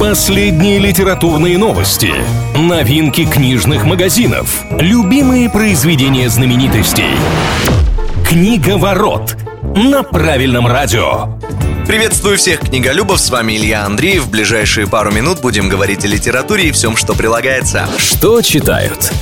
Последние литературные новости, новинки книжных магазинов, любимые произведения знаменитостей. Книга ворот на правильном радио. Приветствую всех книголюбов, с вами Илья Андреев. В ближайшие пару минут будем говорить о литературе и всем, что прилагается. Что читают?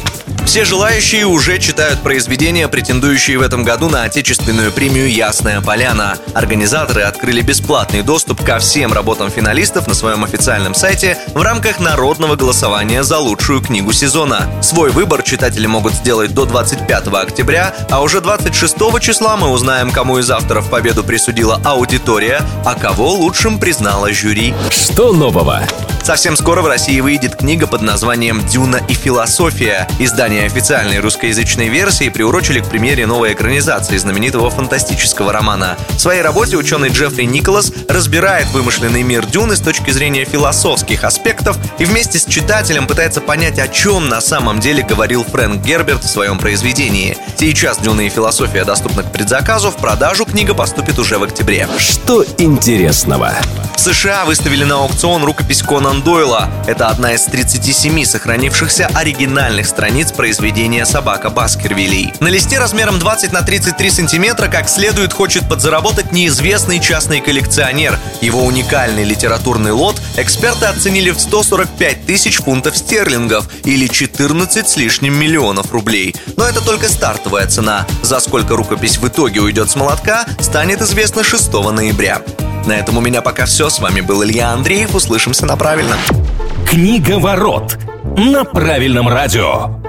Все желающие уже читают произведения, претендующие в этом году на отечественную премию «Ясная поляна». Организаторы открыли бесплатный доступ ко всем работам финалистов на своем официальном сайте в рамках народного голосования за лучшую книгу сезона. Свой выбор читатели могут сделать до 25 октября, а уже 26 числа мы узнаем, кому из авторов победу присудила аудитория, а кого лучшим признала жюри. Что нового? Совсем скоро в России выйдет книга под названием «Дюна и философия». Издание официальной русскоязычной версии приурочили к премьере новой экранизации знаменитого фантастического романа. В своей работе ученый Джеффри Николас разбирает вымышленный мир Дюны с точки зрения философских аспектов и вместе с читателем пытается понять, о чем на самом деле говорил Фрэнк Герберт в своем произведении. Сейчас «Дюна и философия» доступна к предзаказу, в продажу книга поступит уже в октябре. Что интересного? В США выставили на аукцион рукопись Конан Дойла. Это одна из 37 сохранившихся оригинальных страниц произведения «Собака Баскервилей». На листе размером 20 на 33 сантиметра как следует хочет подзаработать неизвестный частный коллекционер. Его уникальный литературный лот эксперты оценили в 145 тысяч фунтов стерлингов или 14 с лишним миллионов рублей. Но это только стартовая цена. За сколько рукопись в итоге уйдет с молотка, станет известно 6 ноября. На этом у меня пока все. С вами был Илья Андреев. Услышимся на правильном. Книга ворот на правильном радио.